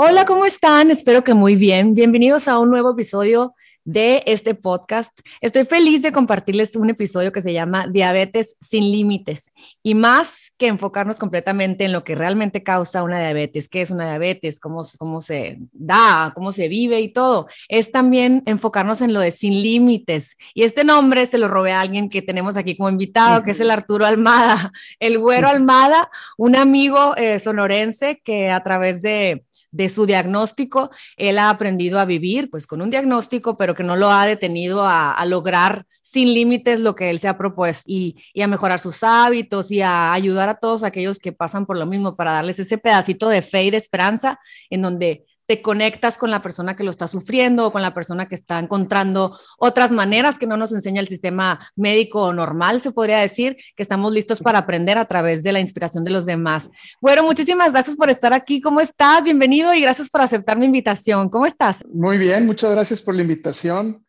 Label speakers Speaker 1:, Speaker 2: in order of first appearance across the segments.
Speaker 1: Hola, ¿cómo están? Espero que muy bien. Bienvenidos a un nuevo episodio de este podcast. Estoy feliz de compartirles un episodio que se llama Diabetes sin límites y más que enfocarnos completamente en lo que realmente causa una diabetes, qué es una diabetes, cómo, cómo se da, cómo se vive y todo, es también enfocarnos en lo de sin límites. Y este nombre se lo robé a alguien que tenemos aquí como invitado, que es el Arturo Almada, el güero Almada, un amigo eh, sonorense que a través de de su diagnóstico, él ha aprendido a vivir pues con un diagnóstico, pero que no lo ha detenido a, lograr sin límites lo que él se ha propuesto y, y, a mejorar sus hábitos y a ayudar a todos aquellos que pasan por lo mismo para darles ese pedacito de fe y de esperanza en donde te conectas con la persona que lo está sufriendo o con la persona que está encontrando otras maneras que no nos enseña el sistema médico normal, se podría decir, que estamos listos para aprender a través de la inspiración de los demás. Bueno, muchísimas gracias por estar aquí. ¿Cómo estás? Bienvenido y gracias por aceptar mi invitación. ¿Cómo estás?
Speaker 2: Muy bien, muchas gracias por la invitación.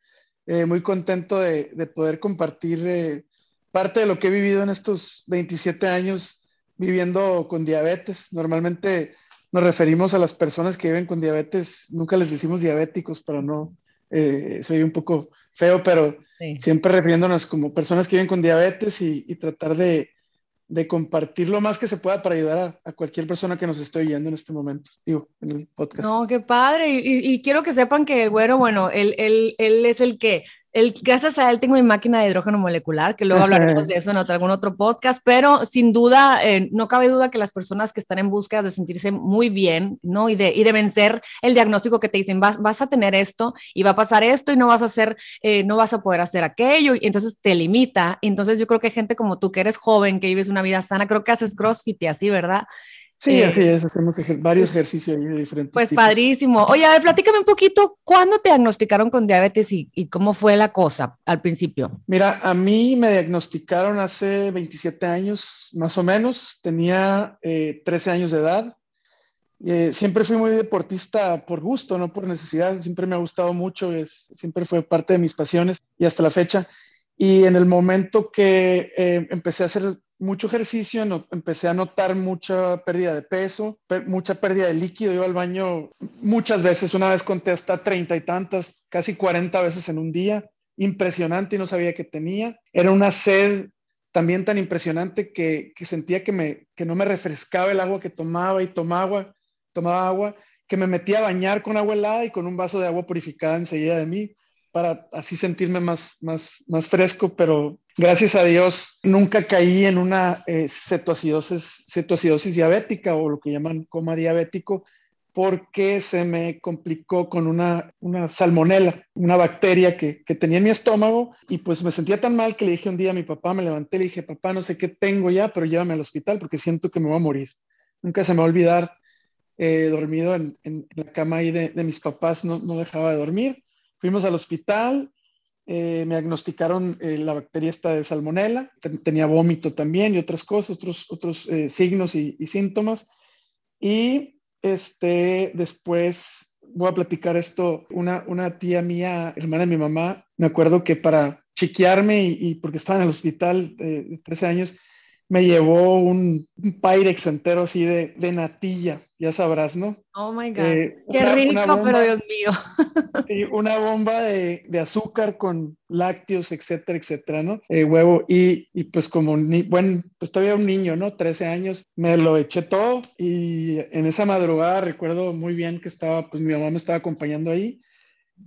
Speaker 2: Eh, muy contento de, poder compartir eh, parte de lo que he vivido en estos 27 años viviendo con diabetes. Normalmente nos referimos a las personas que viven con diabetes, nunca les decimos diabéticos para no, eh, soy un poco feo, pero siempre refiriéndonos como personas que viven con diabetes y, tratar de, de, compartir lo más que se pueda para ayudar a, cualquier persona que nos esté oyendo en este momento, digo, en el podcast.
Speaker 1: No, qué padre. Y, y quiero que sepan que el güero, bueno, él, él, él es el que el, gracias a él tengo mi máquina de hidrógeno molecular, que luego hablaremos de eso en otro, algún otro podcast, pero sin duda, eh, no cabe duda que las personas que están en búsqueda de sentirse muy bien, ¿no? Y de, y de vencer el diagnóstico que te dicen, vas, vas a tener esto y va a pasar esto y no vas a hacer, eh, no vas a poder hacer aquello, y entonces te limita. Entonces yo creo que gente como tú, que eres joven, que vives una vida sana, creo que haces CrossFit y así, ¿verdad?
Speaker 2: Sí, así es, hacemos varios ejercicios diferentes.
Speaker 1: Pues padrísimo. Oye, a ver, platícame un poquito, ¿cuándo te diagnosticaron con diabetes y, cómo fue la cosa al principio?
Speaker 2: Mira, a mí me diagnosticaron hace 27 años, más o menos. Tenía 13 eh, años de edad. Eh, siempre fui muy deportista por gusto, no por necesidad. Siempre me ha gustado mucho, es, siempre fue parte de mis pasiones y hasta la fecha. Y en el momento que eh, empecé a hacer mucho ejercicio, empecé a notar mucha pérdida de peso, mucha pérdida de líquido. Iba al baño muchas veces, una vez conté hasta treinta y tantas, casi cuarenta veces en un día. Impresionante y no sabía que tenía. Era una sed también tan impresionante que, sentía que, me, que no me refrescaba el agua que tomaba y tomaba, tomaba agua, que me metía a bañar con agua helada y con un vaso de agua purificada enseguida de mí para así sentirme más, más, más fresco, pero gracias a Dios nunca caí en una eh, cetoacidosis, cetoacidosis diabética o lo que llaman coma diabético, porque se me complicó con una, una salmonela, una bacteria que, que, tenía en mi estómago y pues me sentía tan mal que le dije un día a mi papá, me levanté le dije, papá, no sé qué tengo ya, pero llévame al hospital porque siento que me voy a morir. Nunca se me va a olvidar, eh, dormido en, en, la cama ahí de, de mis papás, no, no dejaba de dormir Fuimos al hospital, eh, me diagnosticaron eh, la bacteria esta de salmonela, tenía vómito también y otras cosas, otros, otros eh, signos y, síntomas. Y este, después voy a platicar esto, una, una tía mía, hermana de mi mamá, me acuerdo que para chequearme y, porque estaba en el hospital de 13 años, me llevó un, Pyrex entero así de, de, natilla, ya sabrás, ¿no?
Speaker 1: Oh my God. Eh, Qué rico, pero Dios mío.
Speaker 2: sí, una bomba de, de, azúcar con lácteos, etcétera, etcétera, ¿no? Eh, huevo. Y, y, pues, como, ni, bueno, pues todavía un niño, ¿no? 13 años, me lo eché todo. Y en esa madrugada recuerdo muy bien que estaba, pues mi mamá me estaba acompañando ahí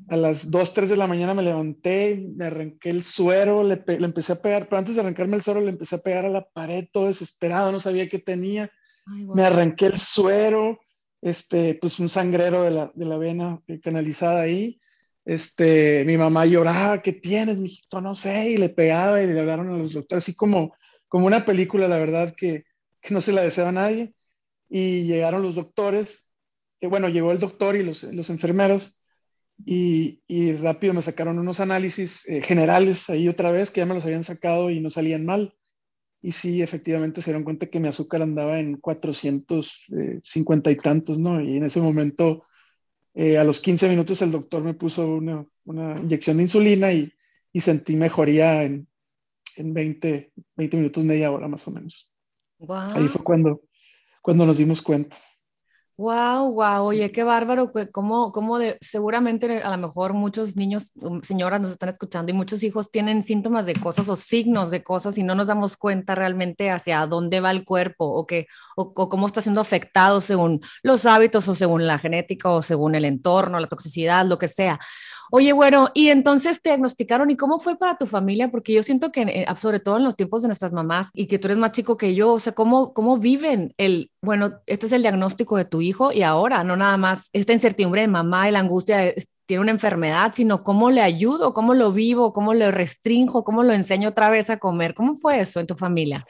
Speaker 2: a las 2, 3 de la mañana me levanté, me arranqué el suero, le, empecé a pegar, pero antes de arrancarme el suero le empecé a pegar a la pared todo desesperado, no sabía qué tenía. Me arranqué el suero, este, pues un sangrero de la, de la vena canalizada ahí. Este, mi mamá lloraba, ¿qué tienes, mijito? No sé, y le pegaba y le hablaron a los doctores, así como, como una película, la verdad, que, que no se la deseaba a nadie. Y llegaron los doctores, que bueno, llegó el doctor y los, los enfermeros, y, y, rápido me sacaron unos análisis eh, generales ahí otra vez que ya me los habían sacado y no salían mal. Y sí, efectivamente se dieron cuenta que mi azúcar andaba en 450 y tantos, ¿no? Y en ese momento, eh, a los 15 minutos, el doctor me puso una, una inyección de insulina y, y sentí mejoría en, en 20, 20 minutos, media hora más o menos. Ahí fue cuando, cuando nos dimos cuenta.
Speaker 1: Wow, wow, oye, qué bárbaro, cómo, cómo de, seguramente a lo mejor muchos niños, um, señoras nos están escuchando y muchos hijos tienen síntomas de cosas o signos de cosas y no nos damos cuenta realmente hacia dónde va el cuerpo o, que, o, cómo está siendo afectado según los hábitos o según la genética o según el entorno, la toxicidad, lo que sea. Oye, bueno, y entonces te diagnosticaron, ¿y cómo fue para tu familia? Porque yo siento que, eh, sobre todo en los tiempos de nuestras mamás, y que tú eres más chico que yo, o sea, ¿cómo, cómo viven el, bueno, este es el diagnóstico de tu hijo y ahora, no nada más esta incertidumbre de mamá y la angustia de tiene una enfermedad, sino cómo le ayudo, cómo lo vivo, cómo le restringo, cómo lo enseño otra vez a comer. ¿Cómo fue eso en tu familia?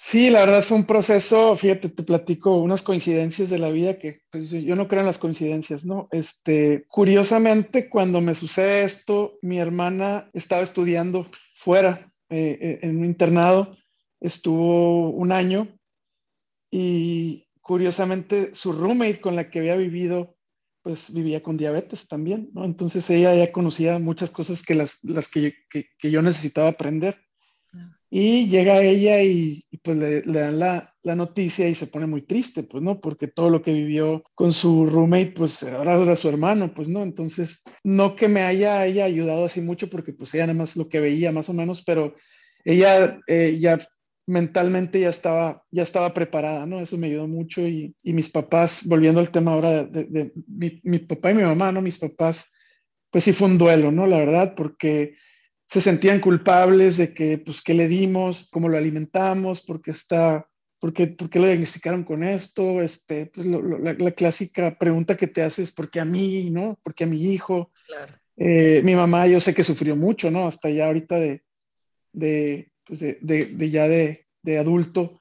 Speaker 2: Sí, la verdad fue un proceso, fíjate, te platico unas coincidencias de la vida que pues, yo no creo en las coincidencias, ¿no? Este, curiosamente, cuando me sucede esto, mi hermana estaba estudiando fuera, eh, eh, en un internado, estuvo un año y curiosamente su roommate con la que había vivido, pues vivía con diabetes también, ¿no? Entonces ella ya conocía muchas cosas que las, las que, que yo necesitaba aprender. Y llega ella y, pues le, dan la, la, noticia y se pone muy triste, pues, ¿no? Porque todo lo que vivió con su roommate, pues ahora era su hermano, pues, ¿no? Entonces, no que me haya ella ayudado así mucho, porque pues ella nada más lo que veía más o menos, pero ella eh, ya mentalmente ya estaba, ya estaba preparada, ¿no? Eso me ayudó mucho y, y mis papás, volviendo al tema ahora de, de, mi, mi papá y mi mamá, ¿no? Mis papás, pues sí fue un duelo, ¿no? La verdad, porque se sentían culpables de que, pues, ¿qué le dimos? ¿Cómo lo alimentamos? ¿Por qué está, por qué, por qué lo diagnosticaron con esto? Este, pues, la, clásica pregunta que te haces, ¿por qué a mí, no? ¿Por qué a mi hijo? Eh, mi mamá, yo sé que sufrió mucho, ¿no? Hasta ya ahorita de, de, pues de, de ya de, de adulto,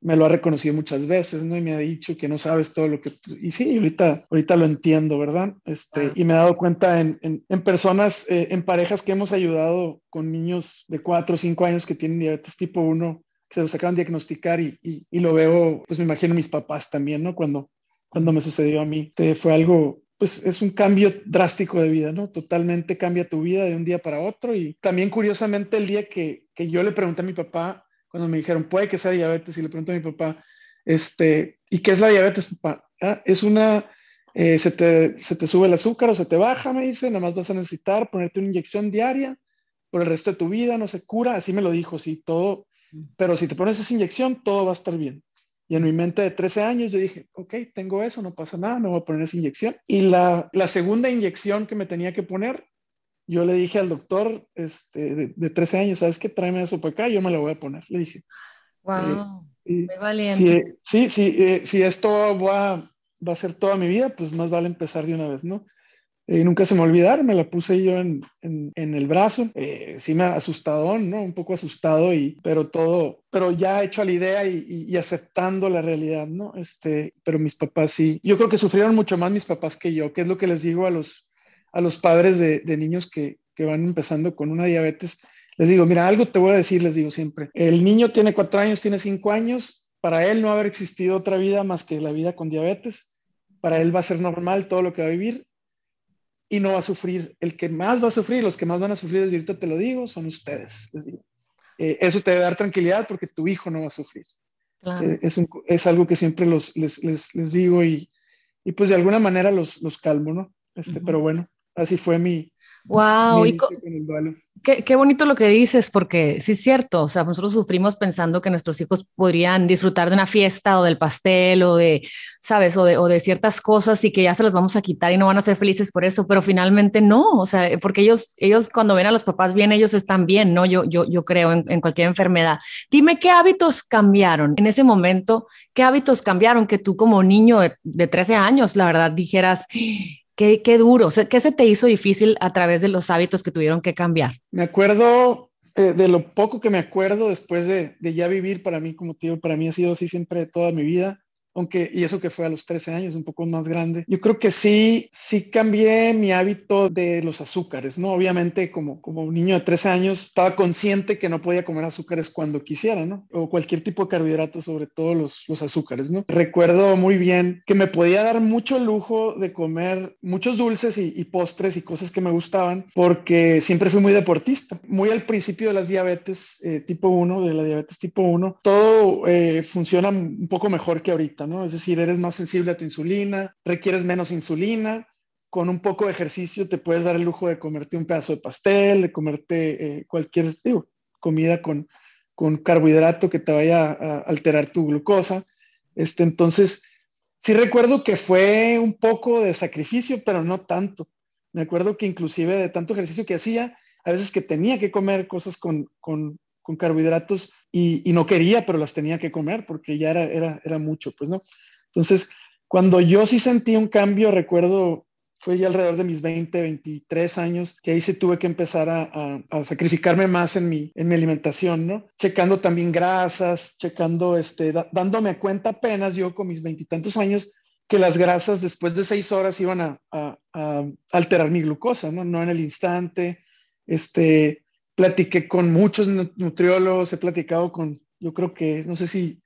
Speaker 2: me lo ha reconocido muchas veces, ¿no? Y me ha dicho que no sabes todo lo que... Y sí, ahorita, ahorita lo entiendo, ¿verdad? Este, Y me he dado cuenta en, en, personas, eh, en parejas que hemos ayudado con niños de 4 o 5 años que tienen diabetes tipo 1, que se los acaban de diagnosticar y, y, lo veo, pues me imagino mis papás también, ¿no? Cuando, cuando me sucedió a mí, este, fue algo pues es un cambio drástico de vida, ¿no? Totalmente cambia tu vida de un día para otro. Y también curiosamente el día que, que yo le pregunté a mi papá, cuando me dijeron, puede que sea diabetes, y le pregunto a mi papá, este, ¿y qué es la diabetes, papá? Ah, es una, eh, se, te, se, te, sube el azúcar o se te baja, me dice, nada más vas a necesitar ponerte una inyección diaria por el resto de tu vida, no se cura, así me lo dijo, sí, todo, pero si te pones esa inyección, todo va a estar bien. Y en mi mente de 13 años yo dije, ok, tengo eso, no pasa nada, me voy a poner esa inyección. Y la, la segunda inyección que me tenía que poner yo le dije al doctor este, de, 13 años, ¿sabes qué? Tráeme eso para acá, yo me la voy a poner. Le dije.
Speaker 1: Wow, muy valiente.
Speaker 2: Sí, sí, eh, si esto va, va, a ser toda mi vida, pues más vale empezar de una vez, ¿no? Eh, nunca se me olvidar, me la puse yo en, en, en el brazo, eh, sí me ha asustado, ¿no? Un poco asustado, y, pero todo, pero ya hecho a la idea y, y, y, aceptando la realidad, ¿no? Este, pero mis papás sí, yo creo que sufrieron mucho más mis papás que yo, que es lo que les digo a los, a los padres de, niños que, van empezando con una diabetes, les digo, mira, algo te voy a decir, les digo siempre, el niño tiene cuatro años, tiene cinco años, para él no haber existido otra vida más que la vida con diabetes, para él va a ser normal todo lo que va a vivir y no va a sufrir. El que más va a sufrir, los que más van a sufrir, desde ahorita te lo digo, son ustedes, les digo. Eh, eso te debe dar tranquilidad porque tu hijo no va a sufrir. Eh, es, es, algo que siempre los, les, les, les digo y, y, pues de alguna manera los, los calmo, ¿no? Este, Pero bueno, así fue mi,
Speaker 1: Wow, qué, qué, bonito lo que dices, porque sí es cierto, o sea, nosotros sufrimos pensando que nuestros hijos podrían disfrutar de una fiesta o del pastel o de, ¿sabes? O de, o de ciertas cosas y que ya se las vamos a quitar y no van a ser felices por eso, pero finalmente no, o sea, porque ellos, ellos cuando ven a los papás bien, ellos están bien, ¿no? Yo, yo, yo creo en, en cualquier enfermedad. Dime qué hábitos cambiaron en ese momento, qué hábitos cambiaron que tú como niño de, de 13 años, la verdad, dijeras, Qué, qué duro. ¿Qué se te hizo difícil a través de los hábitos que tuvieron que cambiar?
Speaker 2: Me acuerdo eh, de lo poco que me acuerdo después de, de, ya vivir para mí, como te digo, para mí ha sido así siempre toda mi vida aunque, y eso que fue a los 13 años, un poco más grande, yo creo que sí, sí cambié mi hábito de los azúcares, ¿no? Obviamente, como, como un niño de 13 años, estaba consciente que no podía comer azúcares cuando quisiera, ¿no? O cualquier tipo de carbohidratos, sobre todo los, los azúcares, ¿no? Recuerdo muy bien que me podía dar mucho lujo de comer muchos dulces y, postres y cosas que me gustaban, porque siempre fui muy deportista. Muy al principio de las diabetes eh, tipo 1, de la diabetes tipo 1, todo eh, funciona un poco mejor que ahorita, Es decir, eres más sensible a tu insulina, requieres menos insulina, con un poco de ejercicio te puedes dar el lujo de comerte un pedazo de pastel, de comerte eh, cualquier comida con, con carbohidrato que te vaya a alterar tu glucosa. Este, entonces, sí recuerdo que fue un poco de sacrificio, pero no tanto. Me acuerdo que inclusive de tanto ejercicio que hacía, a veces que tenía que comer cosas con, con, con carbohidratos y, y, no quería, pero las tenía que comer porque ya era, era, era mucho, pues, ¿no? Entonces, cuando yo sí sentí un cambio, recuerdo fue ya alrededor de mis 20, 23 años, que ahí sí tuve que empezar a, a, sacrificarme más en mi, en mi alimentación, ¿no? Checando también grasas, checando, este, dándome cuenta apenas yo con mis veintitantos años que las grasas después de seis horas iban a, a, alterar mi glucosa, ¿no? No en el instante. Este, platiqué con muchos nutriólogos, he platicado con, yo creo que, no sé si,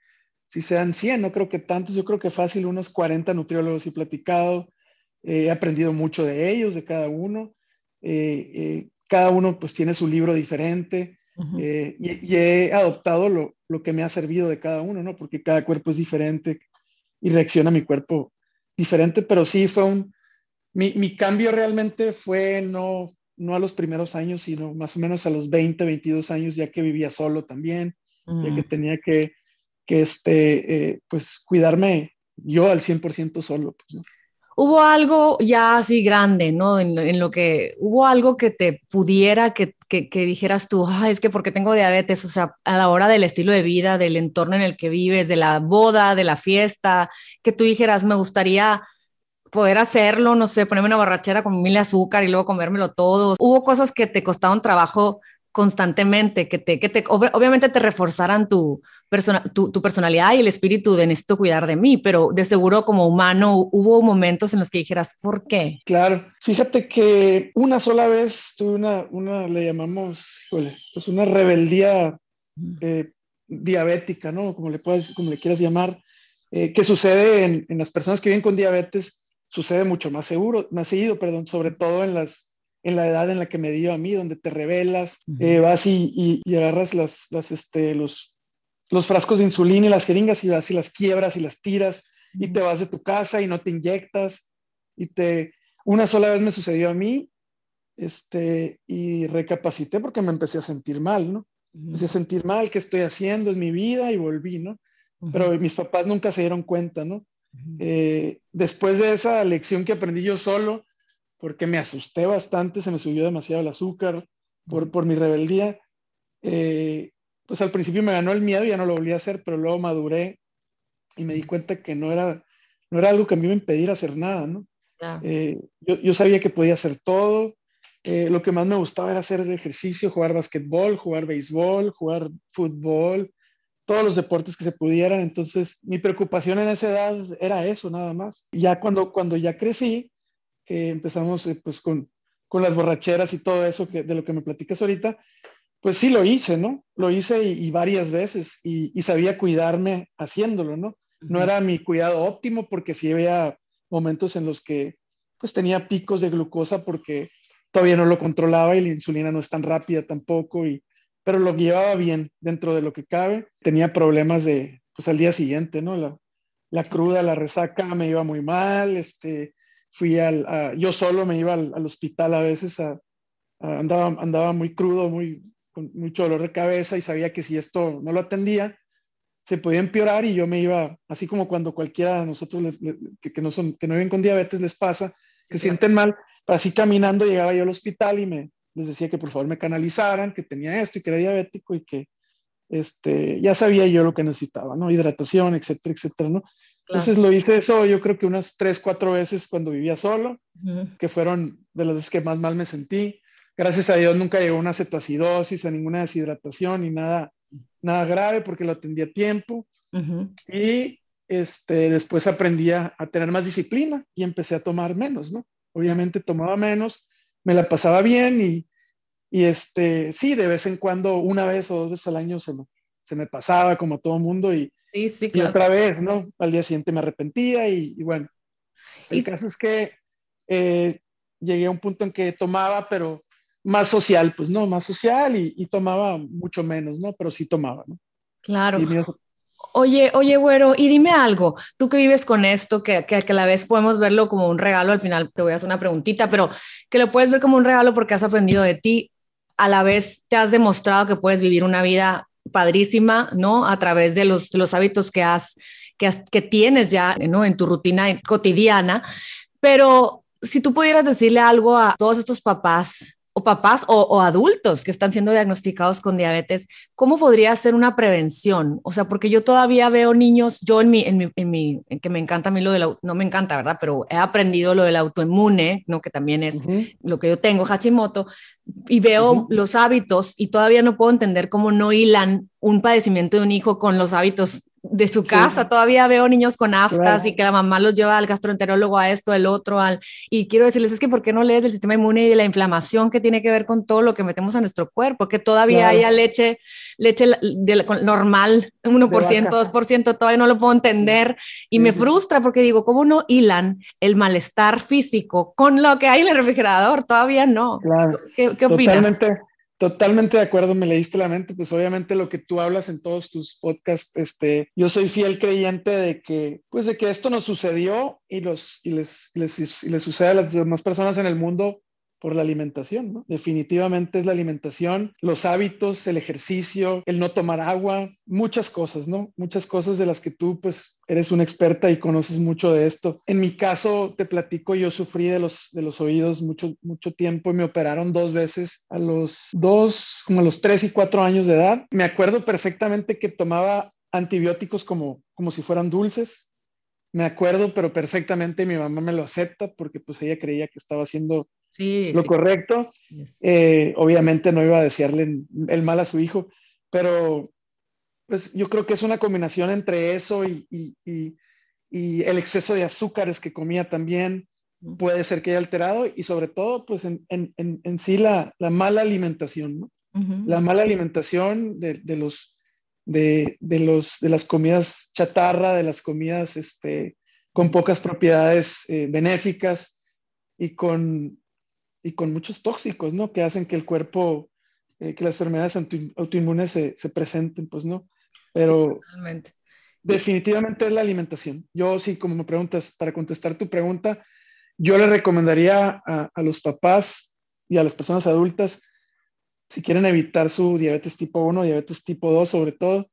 Speaker 2: si sean 100, no creo que tantos, yo creo que fácil unos 40 nutriólogos he platicado he aprendido mucho de ellos, de cada uno. Eh, eh, cada uno pues tiene su libro diferente eh, y, he adoptado lo, lo, que me ha servido de cada uno, ¿no? Porque cada cuerpo es diferente y reacciona a mi cuerpo diferente, pero sí fue un... Mi, mi cambio realmente fue no, no a los primeros años, sino más o menos a los 20, 22 años, ya que vivía solo también, ya que tenía que, que este, pues cuidarme yo al 100% solo. Pues, ¿no?
Speaker 1: hubo algo ya así grande, ¿no? En, lo que hubo algo que te pudiera, que, que, dijeras tú, es que porque tengo diabetes, o sea, a la hora del estilo de vida, del entorno en el que vives, de la boda, de la fiesta, que tú dijeras, me gustaría poder hacerlo, no sé, ponerme una borrachera con mil azúcar y luego comérmelo todo. Hubo cosas que te costaron trabajo constantemente, que te, que te obviamente te reforzaran tu, tu, tu, personalidad y el espíritu de necesito cuidar de mí, pero de seguro como humano hubo momentos en los que dijeras, ¿por qué?
Speaker 2: Claro, fíjate que una sola vez tuve una, una le llamamos, pues una rebeldía eh, diabética, ¿no? Como le, puedes, como le quieras llamar, eh, que sucede en, en, las personas que viven con diabetes, sucede mucho más seguro, más seguido, perdón, sobre todo en las en la edad en la que me dio a mí, donde te revelas, eh, vas y, y, agarras las, las, este, los, los frascos de insulina y las jeringas y vas y las quiebras y las tiras y te vas de tu casa y no te inyectas y te... Una sola vez me sucedió a mí este, y recapacité porque me empecé a sentir mal, ¿no? Empecé a sentir mal, ¿qué estoy haciendo? Es mi vida y volví, ¿no? Pero mis papás nunca se dieron cuenta, ¿no? Eh, después de esa lección que aprendí yo solo, porque me asusté bastante, se me subió demasiado el azúcar por, por mi rebeldía. Eh, pues al principio me ganó el miedo y ya no lo volví a hacer, pero luego maduré y me di cuenta que no era, no era algo que a mí me impidiera hacer nada, ¿no? Eh, yo, yo, sabía que podía hacer todo. Eh, lo que más me gustaba era hacer ejercicio, jugar basquetbol, jugar béisbol, jugar fútbol, todos los deportes que se pudieran. Entonces, mi preocupación en esa edad era eso, nada más. Ya cuando, cuando ya crecí, empezamos eh, pues con, con, las borracheras y todo eso que, de lo que me platicas ahorita, pues sí lo hice, ¿no? Lo hice y, varias veces y, y, sabía cuidarme haciéndolo, ¿no? No era mi cuidado óptimo porque sí había momentos en los que pues tenía picos de glucosa porque todavía no lo controlaba y la insulina no es tan rápida tampoco, y, pero lo llevaba bien dentro de lo que cabe. Tenía problemas de, pues al día siguiente, ¿no? La, la cruda, la resaca me iba muy mal, este, fui al, yo solo me iba al, hospital a veces, andaba, andaba muy crudo, muy, con mucho dolor de cabeza y sabía que si esto no lo atendía, se podía empeorar y yo me iba, así como cuando cualquiera de nosotros que, no son, que no viven con diabetes les pasa, que sienten mal, así caminando llegaba yo al hospital y me les decía que por favor me canalizaran, que tenía esto y que era diabético y que este, ya sabía yo lo que necesitaba, ¿no? Hidratación, etcétera, etcétera, ¿no? Entonces lo hice eso yo creo que unas tres, cuatro veces cuando vivía solo, que fueron de las veces que más mal me sentí. Gracias a Dios nunca llegó una cetoacidosis, a ninguna deshidratación ni nada, nada grave porque lo atendí a tiempo. Y este, después aprendí a, tener más disciplina y empecé a tomar menos, ¿no? Obviamente tomaba menos, me la pasaba bien y, y este, sí, de vez en cuando, una vez o dos veces al año se me, se me pasaba como todo mundo y,
Speaker 1: Sí, sí,
Speaker 2: Y otra vez, ¿no? Al día siguiente me arrepentía y, bueno, el caso es que eh, llegué a un punto en que tomaba, pero más social, pues no, más social y, tomaba mucho menos, ¿no? Pero sí tomaba, ¿no?
Speaker 1: Claro. Oye, oye, güero, y dime algo, tú que vives con esto, que, que, que, a la vez podemos verlo como un regalo, al final te voy a hacer una preguntita, pero que lo puedes ver como un regalo porque has aprendido de ti, a la vez te has demostrado que puedes vivir una vida padrísima, ¿no? A través de los, los hábitos que has, que, has, que tienes ya, ¿no? En tu rutina cotidiana, pero si tú pudieras decirle algo a todos estos papás o papás o, adultos que están siendo diagnosticados con diabetes, ¿cómo podría ser una prevención? O sea, porque yo todavía veo niños, yo en mi, en mi, en mi que me encanta a mí lo del, no me encanta, ¿verdad? Pero he aprendido lo del autoinmune, ¿no? Que también es lo que yo tengo, Hashimoto, y veo los hábitos y todavía no puedo entender cómo no hilan un padecimiento de un hijo con los hábitos de su casa. Todavía veo niños con aftas y que la mamá los lleva al gastroenterólogo a esto, el otro, al... Y quiero decirles, es que ¿por qué no lees del sistema inmune y de la inflamación que tiene que ver con todo lo que metemos a nuestro cuerpo? Que todavía haya leche, leche de, normal, 1%, 2%, todavía no lo puedo entender. Y me frustra porque digo, ¿cómo no hilan el malestar físico con lo que hay en el refrigerador? Todavía no. ¿Qué, qué opinas?
Speaker 2: Totalmente. Totalmente de acuerdo, me leíste la mente, pues obviamente lo que tú hablas en todos tus podcasts, este, yo soy fiel creyente de que, pues de que esto nos sucedió y, los, y les, les, les sucede a las demás personas en el mundo por la alimentación. Definitivamente es la alimentación, los hábitos, el ejercicio, el no tomar agua, muchas cosas, ¿no? Muchas cosas de las que tú, pues, eres una experta y conoces mucho de esto. En mi caso, te platico, yo sufrí de los, de los oídos mucho, mucho tiempo y me operaron dos veces a los dos, como a los tres y cuatro años de edad. Me acuerdo perfectamente que tomaba antibióticos como, como si fueran dulces. Me acuerdo, pero perfectamente mi mamá me lo acepta porque pues ella creía que estaba haciendo lo correcto. Eh, obviamente no iba a desearle el mal a su hijo, pero pues yo creo que es una combinación entre eso y, el exceso de azúcares que comía también puede ser que haya alterado y sobre todo pues en, sí la, mala alimentación, ¿no? La mala alimentación de, los, de, los, de las comidas chatarra, de las comidas este, con pocas propiedades eh, benéficas y con, y con muchos tóxicos, ¿no? Que hacen que el cuerpo, eh, que las enfermedades autoinmunes se, se, presenten, pues, ¿no? Pero definitivamente es la alimentación. Yo sí, como me preguntas, para contestar tu pregunta, yo le recomendaría a, a los papás y a las personas adultas, si quieren evitar su diabetes tipo 1, diabetes tipo 2 sobre todo,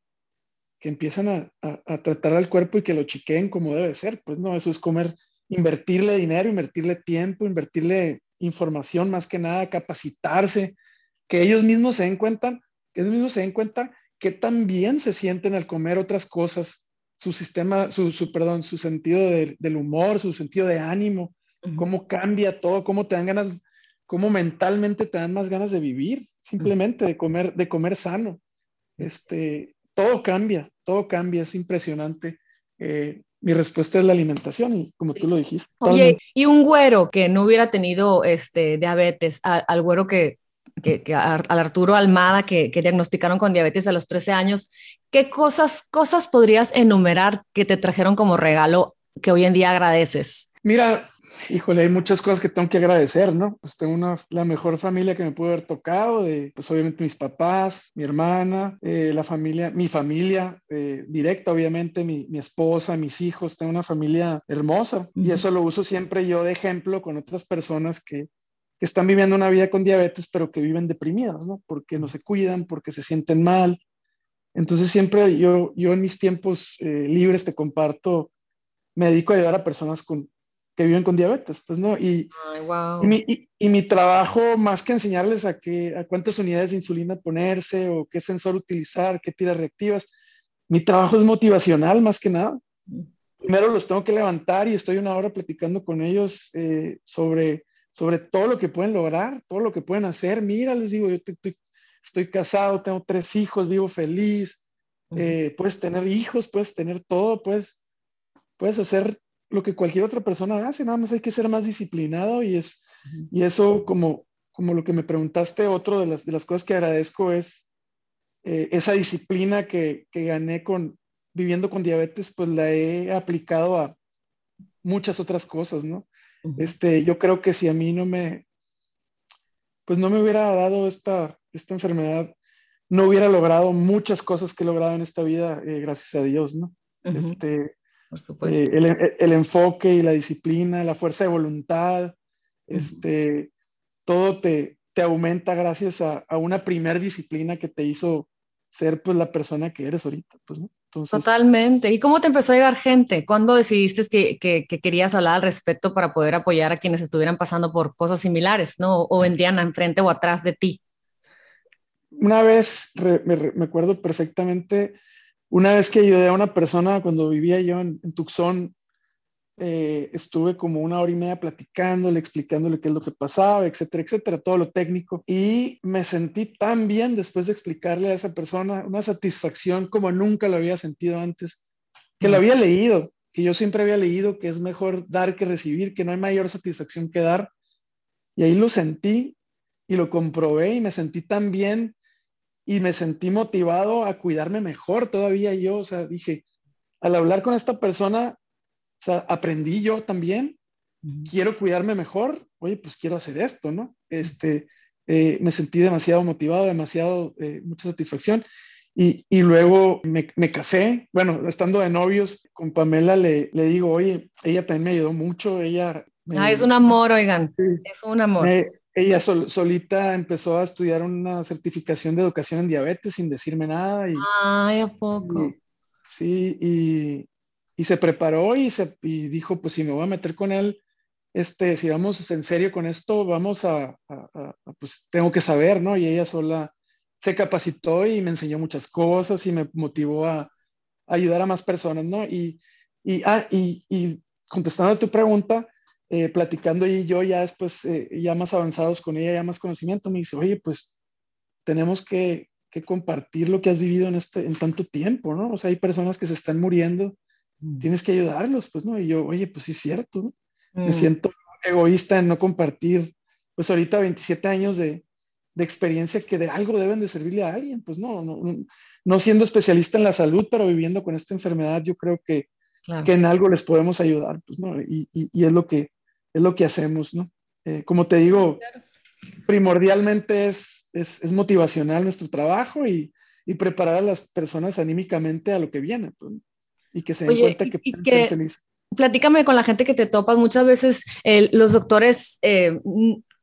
Speaker 2: que empiecen a, a, a, tratar al cuerpo y que lo chiqueen como debe ser. Pues no, eso es comer, invertirle dinero, invertirle tiempo, invertirle información más que nada, capacitarse, que ellos mismos se den cuenta, que ellos mismos se den cuenta que también se sienten al comer otras cosas, su sistema, su, su perdón, su sentido del humor, su sentido de ánimo, cómo cambia todo, cómo te dan ganas, cómo mentalmente te dan más ganas de vivir, simplemente de comer, de comer sano. Este, todo cambia, todo cambia, es impresionante. Eh, mi respuesta es la alimentación, y como tú lo dijiste.
Speaker 1: Oye, y un güero que no hubiera tenido este, diabetes, al, güero que, que, al Arturo Almada que, que, diagnosticaron con diabetes a los 13 años, ¿qué cosas, cosas podrías enumerar que te trajeron como regalo que hoy en día agradeces?
Speaker 2: Mira, híjole, hay muchas cosas que tengo que agradecer, ¿no? Pues tengo una, la mejor familia que me pudo haber tocado, de, pues obviamente mis papás, mi hermana, eh, la familia, mi familia eh, directa, obviamente, mi, mi, esposa, mis hijos, tengo una familia hermosa y eso lo uso siempre yo de ejemplo con otras personas que, que están viviendo una vida con diabetes, pero que viven deprimidas, ¿no? Porque no se cuidan, porque se sienten mal. Entonces siempre yo, yo en mis tiempos eh, libres te comparto, me dedico a ayudar a personas con, que viven con diabetes, pues, ¿no? Y, y, mi, y, mi, trabajo, más que enseñarles a, qué, a cuántas unidades de insulina ponerse o qué sensor utilizar, qué tiras reactivas, mi trabajo es motivacional, más que nada. Primero los tengo que levantar y estoy una hora platicando con ellos eh, sobre, sobre todo lo que pueden lograr, todo lo que pueden hacer. Mira, les digo, yo estoy, estoy, casado, tengo tres hijos, vivo feliz, eh, puedes tener hijos, puedes tener todo, puedes, puedes hacer lo que cualquier otra persona hace, nada más hay que ser más disciplinado y, es, y eso como, como lo que me preguntaste, otro de las, de las cosas que agradezco es eh, esa disciplina que, que, gané con viviendo con diabetes, pues la he aplicado a muchas otras cosas, ¿no? este, yo creo que si a mí no me, pues no me hubiera dado esta, esta enfermedad, no hubiera logrado muchas cosas que he logrado en esta vida, eh, gracias a Dios, ¿no? este,
Speaker 1: Por supuesto.
Speaker 2: Eh, el, enfoque y la disciplina, la fuerza de voluntad, este, todo te, te aumenta gracias a, a una primer disciplina que te hizo ser pues la persona que eres ahorita, pues, ¿no?
Speaker 1: Totalmente. ¿Y cómo te empezó a llegar gente? ¿Cuándo decidiste que, que, querías hablar al respecto para poder apoyar a quienes estuvieran pasando por cosas similares, ¿no? O vendían enfrente o atrás de ti.
Speaker 2: Una vez, me, acuerdo perfectamente, una vez que ayudé a una persona cuando vivía yo en Tucson, eh, estuve como una hora y media platicándole, explicándole qué es lo que pasaba, etcétera, etcétera, todo lo técnico. Y me sentí tan bien después de explicarle a esa persona una satisfacción como nunca lo había sentido antes, que lo había leído, que yo siempre había leído que es mejor dar que recibir, que no hay mayor satisfacción que dar. Y ahí lo sentí y lo comprobé y me sentí tan bien y me sentí motivado a cuidarme mejor todavía yo, o sea, dije, al hablar con esta persona, o sea, aprendí yo también, quiero cuidarme mejor, oye, pues quiero hacer esto, ¿no? Este, eh, me sentí demasiado motivado, demasiado, eh, mucha satisfacción. Y, y luego me, me, casé, bueno, estando de novios con Pamela, le, le, digo, oye, ella también me ayudó mucho, ella...
Speaker 1: ah, es un amor, oigan, es un amor.
Speaker 2: Ella solita empezó a estudiar una certificación de educación en diabetes sin decirme nada. Y,
Speaker 1: Ay, ¿a poco?
Speaker 2: sí, y, y se preparó y, se, y dijo, pues si me voy a meter con él, este, si vamos en serio con esto, vamos a, pues tengo que saber, ¿no? Y ella sola se capacitó y me enseñó muchas cosas y me motivó a, ayudar a más personas, ¿no? Y, y, ah, y, y contestando a tu pregunta, eh, platicando y yo ya después, eh, ya más avanzados con ella, ya más conocimiento, me dice, oye, pues tenemos que, que, compartir lo que has vivido en, este, en tanto tiempo, ¿no? O sea, hay personas que se están muriendo Mm. tienes que ayudarlos, pues, ¿no? Y yo, oye, pues sí es cierto, me mm. siento egoísta en no compartir, pues ahorita 27 años de, de, experiencia que de algo deben de servirle a alguien, pues no, no, no siendo especialista en la salud, pero viviendo con esta enfermedad, yo creo que, que en algo les podemos ayudar, pues, ¿no? Y, y, es, lo que, es lo que hacemos, ¿no? Eh, como te digo, primordialmente es, es, es, motivacional nuestro trabajo y, y, preparar a las personas anímicamente a lo que viene, pues, y que se den cuenta que pueden ser felices.
Speaker 1: Platícame con la gente que te topas. Muchas veces los doctores, eh,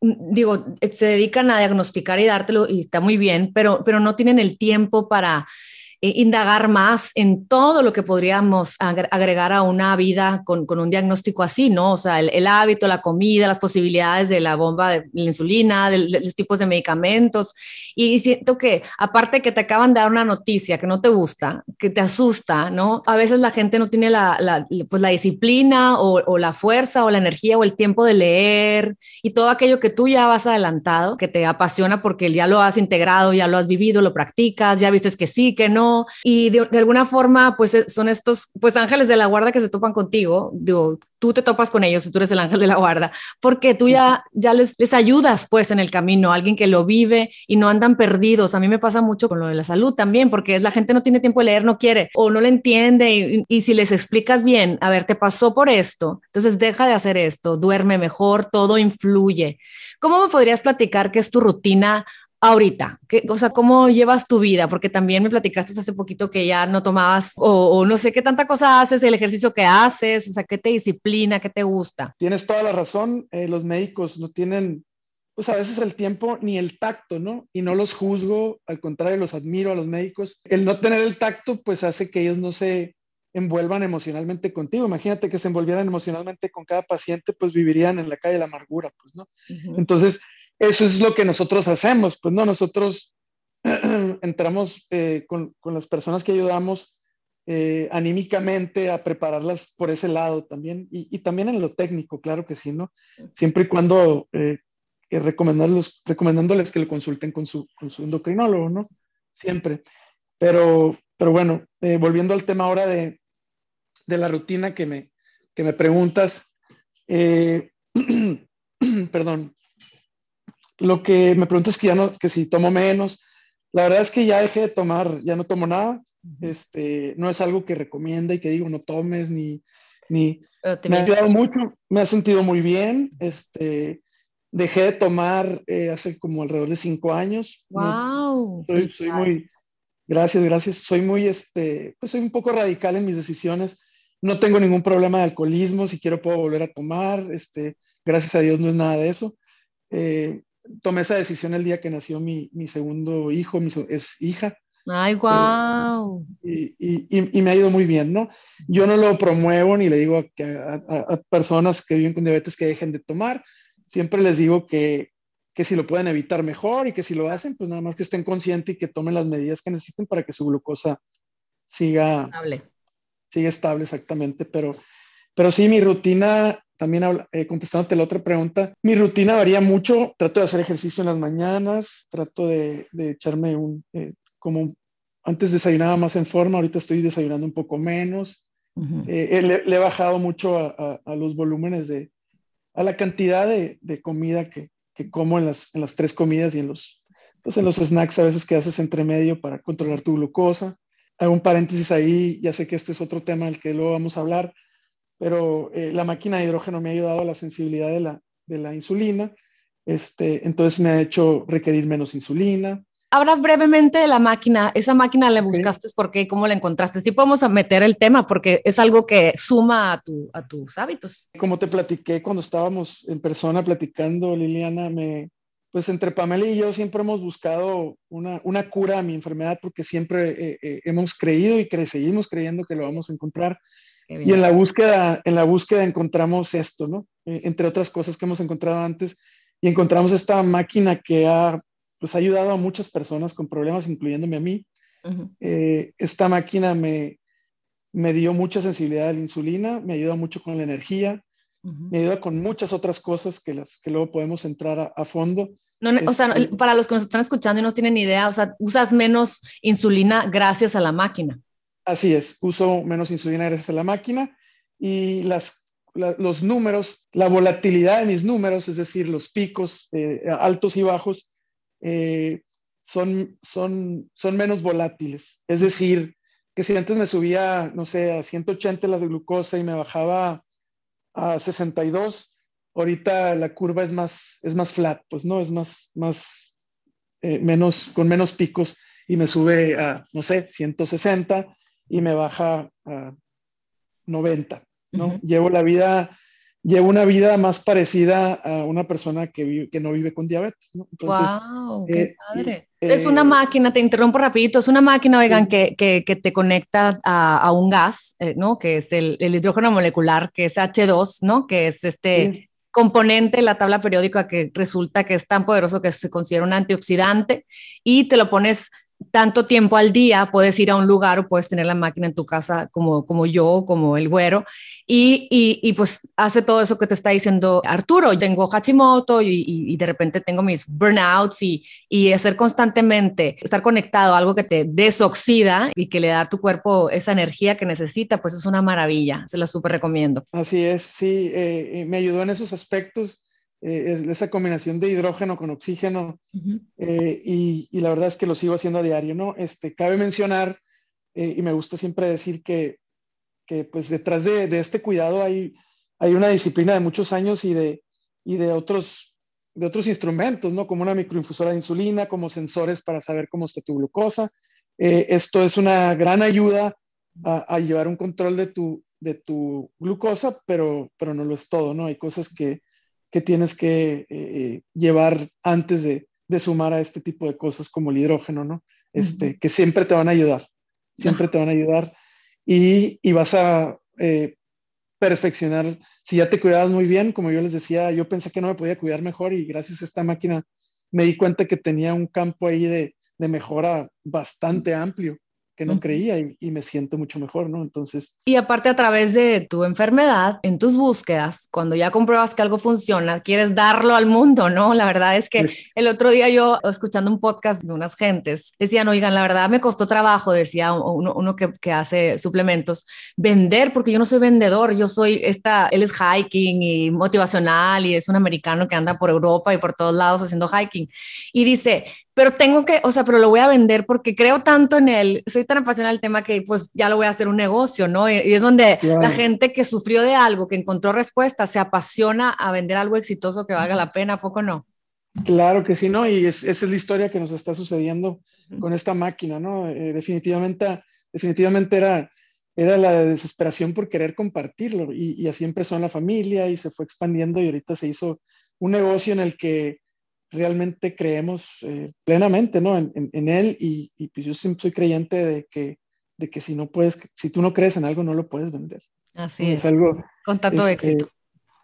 Speaker 1: digo, se dedican a diagnosticar y dártelo y está muy bien, pero, pero no tienen el tiempo para eh, indagar más en todo lo que podríamos agregar a una vida con, un diagnóstico así, ¿no? O sea, el, hábito, la comida, las posibilidades de la bomba de la insulina, los tipos de medicamentos. Y siento que, aparte que te acaban de dar una noticia que no te gusta, que te asusta, ¿no? A veces la gente no tiene la, pues la disciplina o, o, la fuerza o la energía o el tiempo de leer y todo aquello que tú ya vas adelantado, que te apasiona porque ya lo has integrado, ya lo has vivido, lo practicas, ya viste que sí, que no, y de, alguna forma, pues eh, son estos, pues ángeles de la guarda que se topan contigo, digo, tú te topas con ellos, tú eres el ángel de la guarda, porque tú ya, ya les, les ayudas pues en el camino, alguien que lo vive y no andan perdidos. A mí me pasa mucho con lo de la salud también, porque es la gente no tiene tiempo de leer, no quiere o no le entiende y, y si les explicas bien, a ver, te pasó por esto, entonces deja de hacer esto, duerme mejor, todo influye. ¿Cómo me podrías platicar qué es tu rutina ahorita? ¿Qué, o sea, ¿cómo llevas tu vida? Porque también me platicaste hace poquito que ya no tomabas o, no sé qué tanta cosa haces, el ejercicio que haces, o sea, ¿qué te disciplina, qué te gusta?
Speaker 2: Tienes toda la razón, eh, los médicos no tienen, pues a veces el tiempo ni el tacto, ¿no? Y no los juzgo, al contrario, los admiro a los médicos. El no tener el tacto, pues hace que ellos no se envuelvan emocionalmente contigo. Imagínate que se envolvieran emocionalmente con cada paciente, pues vivirían en la calle de la amargura, pues, ¿no? Entonces, eso es lo que nosotros hacemos, pues no, nosotros entramos eh, con, con, las personas que ayudamos eh, anímicamente a prepararlas por ese lado también y, y, también en lo técnico, claro que sí, ¿no? Siempre y cuando eh, recomendándoles, que lo consulten con su, con su endocrinólogo, ¿no? Siempre. Pero, pero bueno, volviendo al tema ahora de, de la rutina que me, que me preguntas, perdón, lo que me preguntas es que ya no, que si tomo menos. La verdad es que ya dejé de tomar, ya no tomo nada. Este, no es algo que recomienda y que digo no tomes ni, ni me ha ayudado mucho, me ha sentido muy bien. Este, dejé de tomar eh, hace como alrededor de cinco años.
Speaker 1: ¡Wow!
Speaker 2: soy, soy muy, gracias, gracias. Soy muy, este, pues soy un poco radical en mis decisiones. No tengo ningún problema de alcoholismo, si quiero puedo volver a tomar. Este, gracias a Dios no es nada de eso. Eh, tomé esa decisión el día que nació mi, mi segundo hijo, mi, es hija.
Speaker 1: ¡Ay, wow!
Speaker 2: Y, y, y, me ha ido muy bien, ¿no? Yo no lo promuevo ni le digo a, a, a, personas que viven con diabetes que dejen de tomar. Siempre les digo que, que si lo pueden evitar mejor y que si lo hacen, pues nada más que estén conscientes y que tomen las medidas que necesiten para que su glucosa siga
Speaker 1: estable.
Speaker 2: Siga estable, exactamente. Pero, pero sí, mi rutina, también eh, contestándote la otra pregunta, mi rutina varía mucho. Trato de hacer ejercicio en las mañanas, trato de, de echarme un, eh, como antes desayunaba más en forma, ahorita estoy desayunando un poco menos. Uh -huh. eh, le, le, he bajado mucho a, a, a, los volúmenes de, a la cantidad de, de comida que, que, como en las, en las tres comidas y en los, pues en los snacks a veces que haces entre medio para controlar tu glucosa. Hago un paréntesis ahí, ya sé que este es otro tema del que luego vamos a hablar, pero eh, la máquina de hidrógeno me ha ayudado a la sensibilidad de la, de la insulina, este, entonces me ha hecho requerir menos insulina,
Speaker 1: Habla brevemente de la máquina. Esa máquina la buscaste, ¿por qué? ¿Cómo la encontraste? Sí podemos meter el tema porque es algo que suma a, tu, a tus hábitos.
Speaker 2: Como te platiqué cuando estábamos en persona platicando, Liliana, me, pues entre Pamela y yo siempre hemos buscado una, una cura a mi enfermedad porque siempre eh, eh, hemos creído y cre seguimos creyendo que lo vamos a encontrar. Y en la búsqueda, en la búsqueda encontramos esto, ¿no? Eh, entre otras cosas que hemos encontrado antes, y encontramos esta máquina que ha pues ha ayudado a muchas personas con problemas, incluyéndome a mí. Uh -huh. eh, esta máquina me, me dio mucha sensibilidad a la insulina, me ayuda mucho con la energía, uh -huh. me ayuda con muchas otras cosas que, las, que luego podemos entrar a, a fondo.
Speaker 1: No, este, o sea, este, para los que nos están escuchando y no tienen idea, o sea, usas menos insulina gracias a la máquina.
Speaker 2: Así es, uso menos insulina gracias a la máquina y las, la, los números, la volatilidad de mis números, es decir, los picos eh, altos y bajos, eh, son, son, son menos volátiles. Es decir, que si antes me subía, no sé, a 180 la glucosa y me bajaba a 62, ahorita la curva es más, es más flat, pues no, es más, más, eh, menos, con menos picos y me sube a, no sé, 160 y me baja a 90, ¿no? Uh -huh. Llevo la vida llevo una vida más parecida a una persona que, vive, que no vive con diabetes. ¿no?
Speaker 1: Entonces, ¡Wow! ¡Qué eh, padre! Eh, es una máquina, te interrumpo rapidito, es una máquina, oigan, que, que, que te conecta a, a un gas, eh, ¿no? Que es el, el, hidrógeno molecular, que es H2, ¿no? Que es este... Sí. componente de la tabla periódica que resulta que es tan poderoso que se considera un antioxidante y te lo pones tanto tiempo al día, puedes ir a un lugar o puedes tener la máquina en tu casa como, como yo, como el güero, y, y, y pues hace todo eso que te está diciendo Arturo. Tengo Hashimoto y, y de repente tengo mis burnouts y, y hacer constantemente, estar conectado a algo que te desoxida y que le da a tu cuerpo esa energía que necesita, pues es una maravilla, se la súper recomiendo.
Speaker 2: Así es, sí, eh, me ayudó en esos aspectos eh, esa combinación de hidrógeno con oxígeno uh -huh. eh, y, y, la verdad es que lo sigo haciendo a diario, ¿no? Este, cabe mencionar, eh, y me gusta siempre decir que, que pues detrás de, de, este cuidado hay, hay una disciplina de muchos años y de, y de, otros, de otros instrumentos, ¿no? Como una microinfusora de insulina, como sensores para saber cómo está tu glucosa. Eh, esto es una gran ayuda a, a, llevar un control de tu, de tu glucosa, pero, pero no lo es todo, ¿no? Hay cosas que, que tienes que eh, llevar antes de, de, sumar a este tipo de cosas como el hidrógeno, ¿no? Este, uh -huh. Que siempre te van a ayudar, siempre te van a ayudar y, y vas a eh, perfeccionar. Si ya te cuidabas muy bien, como yo les decía, yo pensé que no me podía cuidar mejor y gracias a esta máquina me di cuenta que tenía un campo ahí de, de mejora bastante amplio que no creía y, y, me siento mucho mejor, ¿no? Entonces...
Speaker 1: Y aparte a través de tu enfermedad, en tus búsquedas, cuando ya compruebas que algo funciona, quieres darlo al mundo, ¿no? La verdad es que sí. el otro día yo, escuchando un podcast de unas gentes, decían, oigan, la verdad me costó trabajo, decía uno, uno que, que, hace suplementos, vender, porque yo no soy vendedor, yo soy esta, él es hiking y motivacional y es un americano que anda por Europa y por todos lados haciendo hiking. Y dice, pero tengo que, o sea, pero lo voy a vender porque creo tanto en él, soy tan apasionada del tema que pues ya lo voy a hacer un negocio, ¿no? Y, es donde la gente que sufrió de algo, que encontró respuesta, se apasiona a vender algo exitoso que valga la pena, poco no?
Speaker 2: Claro que sí, ¿no? Y esa es la historia que nos está sucediendo con esta máquina, ¿no? Eh, definitivamente, definitivamente era, era la desesperación por querer compartirlo y, así empezó en la familia y se fue expandiendo y ahorita se hizo un negocio en el que realmente creemos eh, plenamente, ¿no? En, en, él y, y, pues yo siempre soy creyente de que, de que si no puedes, si tú no crees en algo, no lo puedes vender.
Speaker 1: Así es. algo, Con tanto
Speaker 2: este,
Speaker 1: éxito.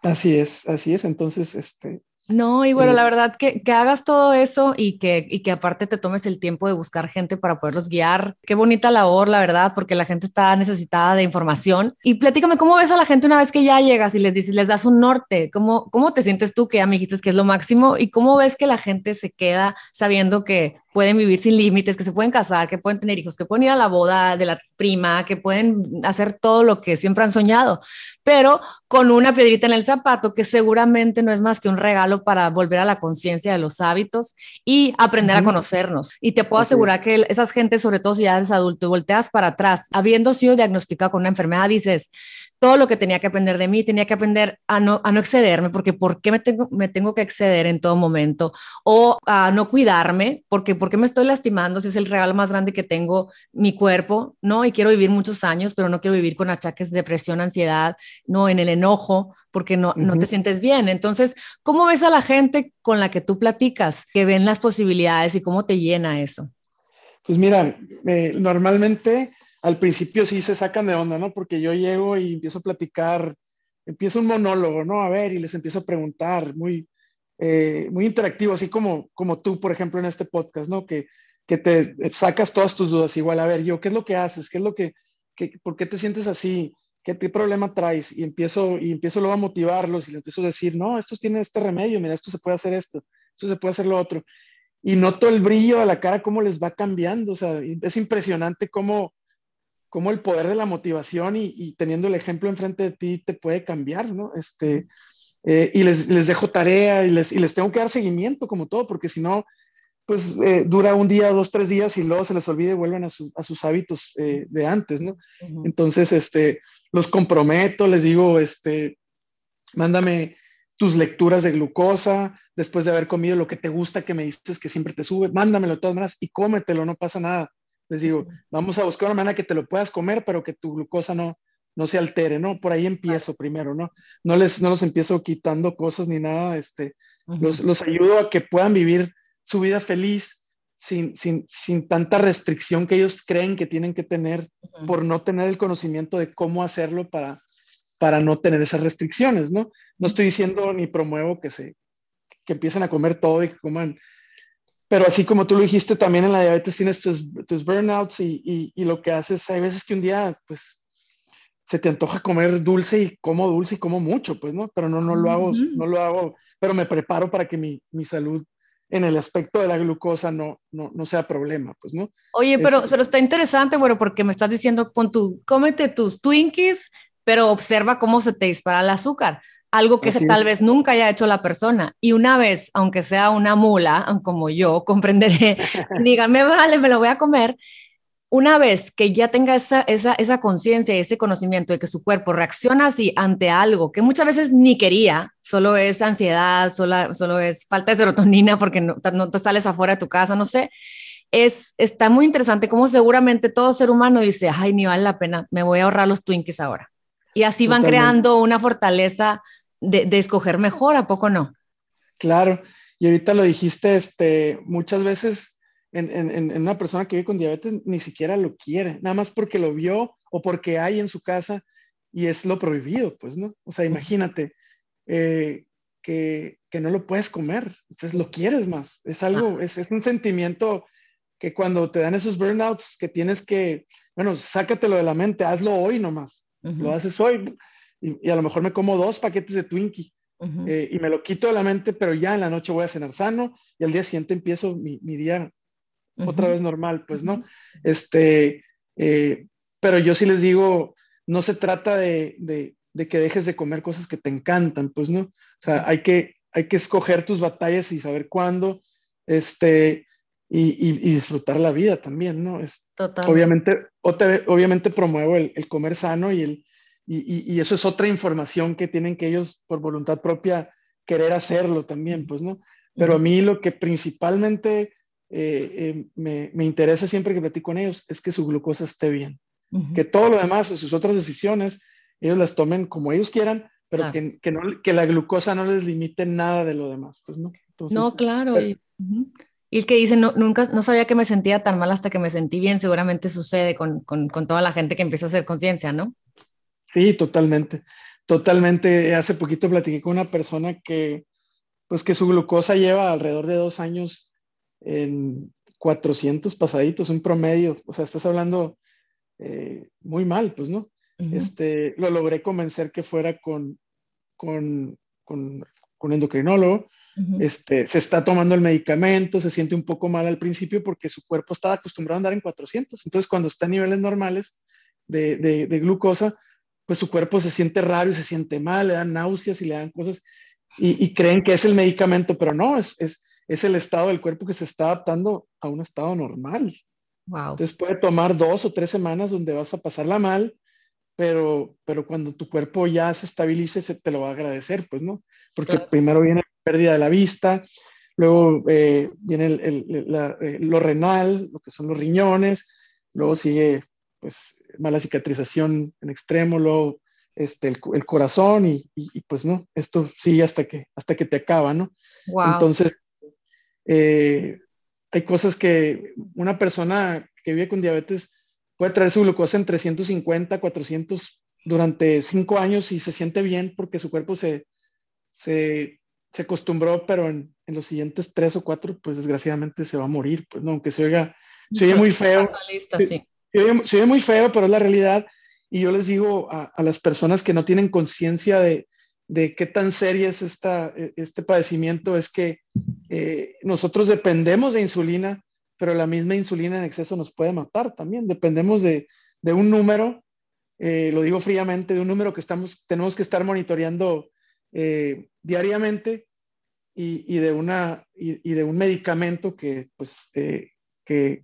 Speaker 2: Así es, así es. Entonces, este,
Speaker 1: no, y bueno, la verdad que, que hagas todo eso y que, y que aparte te tomes el tiempo de buscar gente para poderlos guiar. Qué bonita labor, la verdad, porque la gente está necesitada de información. Y platícame, ¿cómo ves a la gente una vez que ya llegas y les dices, les das un norte? ¿Cómo, cómo te sientes tú que ya me dijiste que es lo máximo? ¿Y cómo ves que la gente se queda sabiendo que pueden vivir sin límites, que se pueden casar, que pueden tener hijos, que pueden ir a la boda de la prima, que pueden hacer todo lo que siempre han soñado, pero con una piedrita en el zapato que seguramente no es más que un regalo para volver a la conciencia de los hábitos y aprender a conocernos. Y te puedo asegurar que esas gentes, sobre todo si ya eres adulto y volteas para atrás, habiendo sido diagnosticado con una enfermedad, dices, todo lo que tenía que aprender de mí, tenía que aprender a no, a no excederme, porque ¿por qué me tengo, me tengo que exceder en todo momento? O a no cuidarme, porque ¿por qué me estoy lastimando si es el regalo más grande que tengo mi cuerpo? ¿No? Y quiero vivir muchos años, pero no quiero vivir con achaques de depresión, ansiedad, no en el enojo, porque no, no te sientes bien. Entonces, ¿cómo ves a la gente con la que tú platicas, que ven las posibilidades y cómo te llena eso?
Speaker 2: Pues mira, eh, normalmente al principio sí se sacan de onda, ¿no? Porque yo llego y empiezo a platicar, empiezo un monólogo, ¿no? A ver, y les empiezo a preguntar, muy, eh, muy interactivo, así como, como tú, por ejemplo, en este podcast, ¿no? Que, que te sacas todas tus dudas, igual, a ver, yo, ¿qué es lo que haces? ¿Qué es lo que, que por qué te sientes así? ¿Qué, ¿Qué, problema traes? Y empiezo, y empiezo luego a motivarlos y les empiezo a decir, no, esto tiene este remedio, mira, esto se puede hacer esto, esto se puede hacer lo otro. Y noto el brillo a la cara, cómo les va cambiando, o sea, es impresionante cómo, cómo el poder de la motivación y, teniendo el ejemplo enfrente de ti te puede cambiar, ¿no? Este, eh, y les, les, dejo tarea y les, y les tengo que dar seguimiento como todo, porque si no, pues eh, dura un día, dos, tres días y luego se les olvida y vuelven a, a sus hábitos eh, de antes, ¿no? Entonces, este, los comprometo, les digo, este, mándame tus lecturas de glucosa, después de haber comido lo que te gusta, que me dices que siempre te sube, mándamelo de todas maneras y cómetelo, no pasa nada. Les digo, vamos a buscar una manera que te lo puedas comer, pero que tu glucosa no, no se altere, ¿no? Por ahí empiezo primero, ¿no? No les, no los empiezo quitando cosas ni nada, este, los, los, ayudo a que puedan vivir su vida feliz sin, sin, sin, tanta restricción que ellos creen que tienen que tener por no tener el conocimiento de cómo hacerlo para, para no tener esas restricciones, ¿no? No estoy diciendo ni promuevo que se que empiecen a comer todo y que coman pero así como tú lo dijiste, también en la diabetes tienes tus, tus burnouts y, y, lo que haces, hay veces que un día, pues, se te antoja comer dulce y como dulce y como mucho, pues, ¿no? Pero no, no lo hago, no lo hago, pero me preparo para que mi, mi salud en el aspecto de la glucosa no, no, no sea problema, pues, ¿no?
Speaker 1: Oye, pero, este pero está interesante, bueno, porque me estás diciendo, con tu, cómete tus Twinkies, pero observa cómo se te dispara el azúcar algo que tal vez nunca haya hecho la persona. Y una vez, aunque sea una mula, como yo, comprenderé, díganme, vale, me lo voy a comer. Una vez que ya tenga esa, esa, esa conciencia y ese conocimiento de que su cuerpo reacciona así ante algo que muchas veces ni quería, solo es ansiedad, solo, solo es falta de serotonina porque no, no te sales afuera de tu casa, no sé, es, está muy interesante como seguramente todo ser humano dice, ay, ni vale la pena, me voy a ahorrar los Twinkies ahora. Y así van creando una fortaleza de, escoger mejor, ¿a poco no?
Speaker 2: Claro, y ahorita lo dijiste, este, muchas veces en, una persona que vive con diabetes ni siquiera lo quiere, nada más porque lo vio o porque hay en su casa y es lo prohibido, pues, ¿no? O sea, imagínate eh, que, no lo puedes comer, entonces lo quieres más, es algo, es, es, un sentimiento que cuando te dan esos burnouts que tienes que, bueno, sácatelo de la mente, hazlo hoy nomás, lo haces hoy, y, a lo mejor me como dos paquetes de Twinkie eh, y me lo quito de la mente, pero ya en la noche voy a cenar sano y al día siguiente empiezo mi, mi día otra vez normal, pues, ¿no? Este, eh, pero yo sí les digo, no se trata de, de, de, que dejes de comer cosas que te encantan, pues, ¿no? O sea, hay que, hay que escoger tus batallas y saber cuándo, este, y, disfrutar la vida también, ¿no? Es, Obviamente, obviamente promuevo el, comer sano y, el, y, eso es otra información que tienen que ellos por voluntad propia querer hacerlo también, pues, ¿no? Pero a mí lo que principalmente eh, eh, me, me, interesa siempre que platico con ellos es que su glucosa esté bien, que todo lo demás sus otras decisiones, ellos las tomen como ellos quieran, pero que, que, no, que la glucosa no les limite nada de lo demás, pues, ¿no?
Speaker 1: no, claro. y, el que dice, no, nunca, no sabía que me sentía tan mal hasta que me sentí bien, seguramente sucede con, con, con toda la gente que empieza a hacer conciencia, ¿no?
Speaker 2: Sí, totalmente, totalmente. Hace poquito platiqué con una persona que, pues que su glucosa lleva alrededor de dos años en 400 pasaditos, un promedio. O sea, estás hablando eh, muy mal, pues, ¿no? este, lo logré convencer que fuera con, con, con, con endocrinólogo. este, se está tomando el medicamento, se siente un poco mal al principio porque su cuerpo estaba acostumbrado a andar en 400. Entonces, cuando está a niveles normales de, de, de glucosa, pues su cuerpo se siente raro y se siente mal, le dan náuseas y le dan cosas y, creen que es el medicamento, pero no, es, es, es, el estado del cuerpo que se está adaptando a un estado normal.
Speaker 1: Wow.
Speaker 2: Entonces puede tomar dos o tres semanas donde vas a pasarla mal, pero, pero cuando tu cuerpo ya se estabilice, se te lo va a agradecer, pues, ¿no? Porque primero viene la pérdida de la vista, luego eh, viene el, el, eh, lo renal, lo que son los riñones, luego sigue, pues, mala cicatrización en extremo, luego este, el, corazón y, pues no, esto sigue hasta que, hasta que te acaba, ¿no? Entonces, eh, hay cosas que una persona que vive con diabetes puede traer su glucosa en 350, 400 durante cinco años y se siente bien porque su cuerpo se, se, se acostumbró, pero en, en, los siguientes tres o cuatro, pues desgraciadamente se va a morir, pues no, aunque se oiga, se oye muy feo. sí se ve, muy feo, pero es la realidad. Y yo les digo a, las personas que no tienen conciencia de, qué tan seria es esta, e, este padecimiento, es que eh, nosotros dependemos de insulina, pero la misma insulina en exceso nos puede matar también. Dependemos de, un número, eh, lo digo fríamente, de un número que estamos, tenemos que estar monitoreando eh, diariamente y, de una, y, de un medicamento que, pues, que,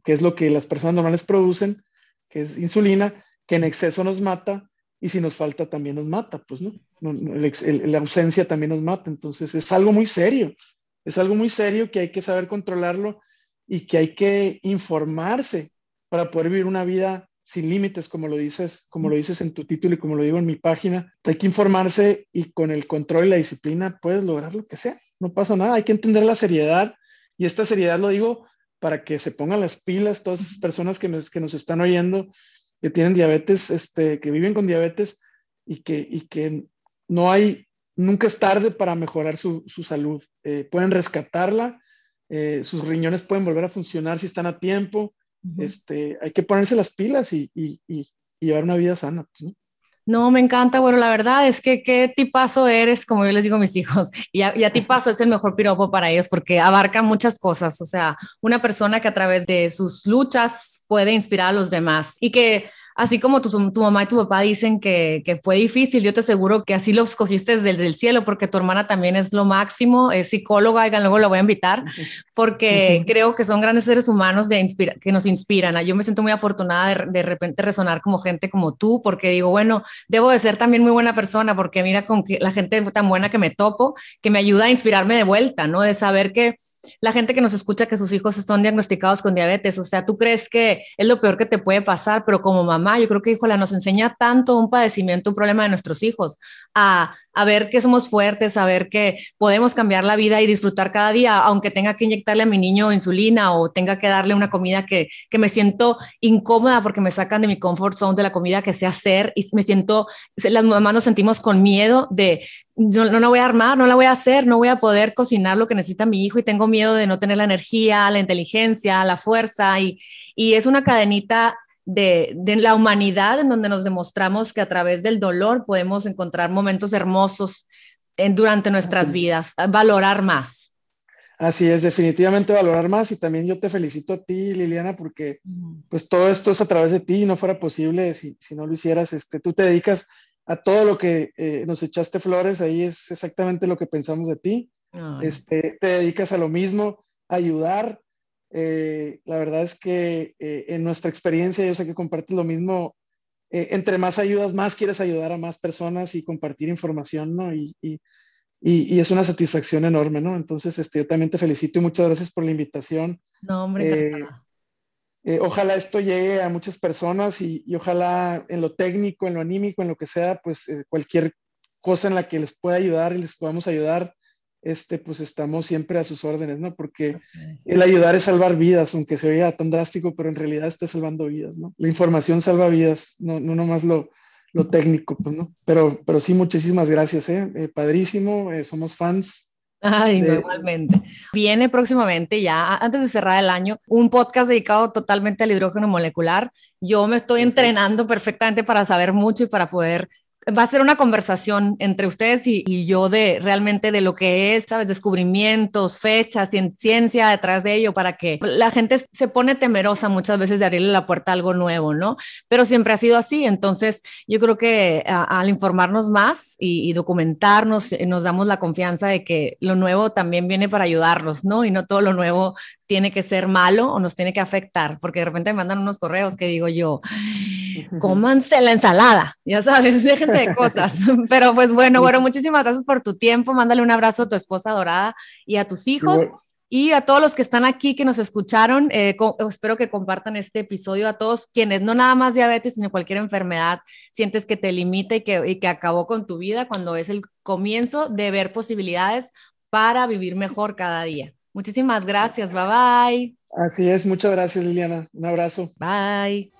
Speaker 2: es lo que las personas normales producen que es insulina, que en exceso nos mata y si nos falta también nos mata, pues no, la ausencia también nos mata. Entonces es algo muy serio, es algo muy serio que hay que saber controlarlo y que hay que informarse para poder vivir una vida sin límites, como lo dices, como lo dices en tu título y como lo digo en mi página. Hay que informarse y con el control y la disciplina puedes lograr lo que sea. No pasa nada, hay que entender la seriedad y esta seriedad lo digo para que se pongan las pilas todas esas personas que nos, que nos están oyendo, que tienen diabetes, este, que viven con diabetes y que, y que no hay, nunca es tarde para mejorar su, su salud. Eh, pueden rescatarla, eh, sus riñones pueden volver a funcionar si están a tiempo. este, hay que ponerse las pilas y, y, y, llevar una vida sana. ¿no?
Speaker 1: No, me encanta, bueno, la verdad es que qué tipazo eres, como yo les digo a mis hijos, y a, y a tipazo es el mejor piropo para ellos porque abarca muchas cosas, o sea, una persona que a través de sus luchas puede inspirar a los demás y que así como tu, tu, mamá y tu papá dicen que, que, fue difícil, yo te aseguro que así lo escogiste desde el cielo, porque tu hermana también es lo máximo, es psicóloga, y luego la voy a invitar, porque creo que son grandes seres humanos de que nos inspiran. Yo me siento muy afortunada de, de, repente resonar como gente como tú, porque digo, bueno, debo de ser también muy buena persona, porque mira con que la gente tan buena que me topo, que me ayuda a inspirarme de vuelta, ¿no? De saber que la gente que nos escucha que sus hijos están diagnosticados con diabetes, o sea, tú crees que es lo peor que te puede pasar, pero como mamá, yo creo que, híjola, nos enseña tanto un padecimiento, un problema de nuestros hijos, a, ver que somos fuertes, a ver que podemos cambiar la vida y disfrutar cada día, aunque tenga que inyectarle a mi niño insulina o tenga que darle una comida que, que me siento incómoda porque me sacan de mi comfort zone de la comida que sé hacer y me siento, las mamás nos sentimos con miedo de, no, no la voy a armar, no la voy a hacer, no voy a poder cocinar lo que necesita mi hijo y tengo miedo de no tener la energía, la inteligencia, la fuerza y, y es una cadenita de, de, la humanidad en donde nos demostramos que a través del dolor podemos encontrar momentos hermosos en, durante nuestras vidas, valorar más.
Speaker 2: Así es, definitivamente valorar más y también yo te felicito a ti, Liliana, porque pues todo esto es a través de ti, no fuera posible si, si no lo hicieras, este, tú te dedicas a todo lo que eh, nos echaste flores, ahí es exactamente lo que pensamos de ti. Este, te dedicas a lo mismo, a ayudar, Eh, la verdad es que eh, en nuestra experiencia, yo sé que compartes lo mismo, eh, entre más ayudas, más quieres ayudar a más personas y compartir información, ¿no? Y, y, y, es una satisfacción enorme, ¿no? Entonces, este, yo también te felicito y muchas gracias por la invitación.
Speaker 1: No, hombre,
Speaker 2: ojalá esto llegue a muchas personas y, y, ojalá en lo técnico, en lo anímico, en lo que sea, pues cualquier cosa en la que les pueda ayudar y les podamos ayudar, este, pues estamos siempre a sus órdenes, ¿no? Porque el ayudar es salvar vidas, aunque se oiga tan drástico, pero en realidad está salvando vidas, ¿no? La información salva vidas, no, no nomás lo, lo técnico, pues, ¿no? Pero, pero sí, muchísimas gracias, ¿eh? eh padrísimo, eh, somos fans.
Speaker 1: Ay, normalmente. Viene próximamente, ya antes de cerrar el año, un podcast dedicado totalmente al hidrógeno molecular. Yo me estoy entrenando perfectamente para saber mucho y para poder va a ser una conversación entre ustedes y, yo de realmente de lo que es, ¿sabes? Descubrimientos, fechas, ciencia detrás de ello, para que la gente se pone temerosa muchas veces de abrirle la puerta a algo nuevo, ¿no? Pero siempre ha sido así. Entonces, yo creo que al informarnos más y, documentarnos, eh, nos damos la confianza de que lo nuevo también viene para ayudarnos, ¿no? Y no todo lo nuevo tiene que ser malo o nos tiene que afectar, porque de repente me mandan unos correos que digo yo, cómanse la ensalada, ya sabes, déjense de cosas. Pero pues bueno, bueno, muchísimas gracias por tu tiempo, mándale un abrazo a tu esposa dorada y a tus hijos. Y a todos los que están aquí, que nos escucharon, eh, espero que compartan este episodio a todos quienes no nada más diabetes, sino cualquier enfermedad sientes que te limita y que, y que acabó con tu vida cuando es el comienzo de ver posibilidades para vivir mejor cada día. Muchísimas gracias. Bye bye.
Speaker 2: Así es. Muchas gracias, Liliana. Un abrazo.
Speaker 1: Bye.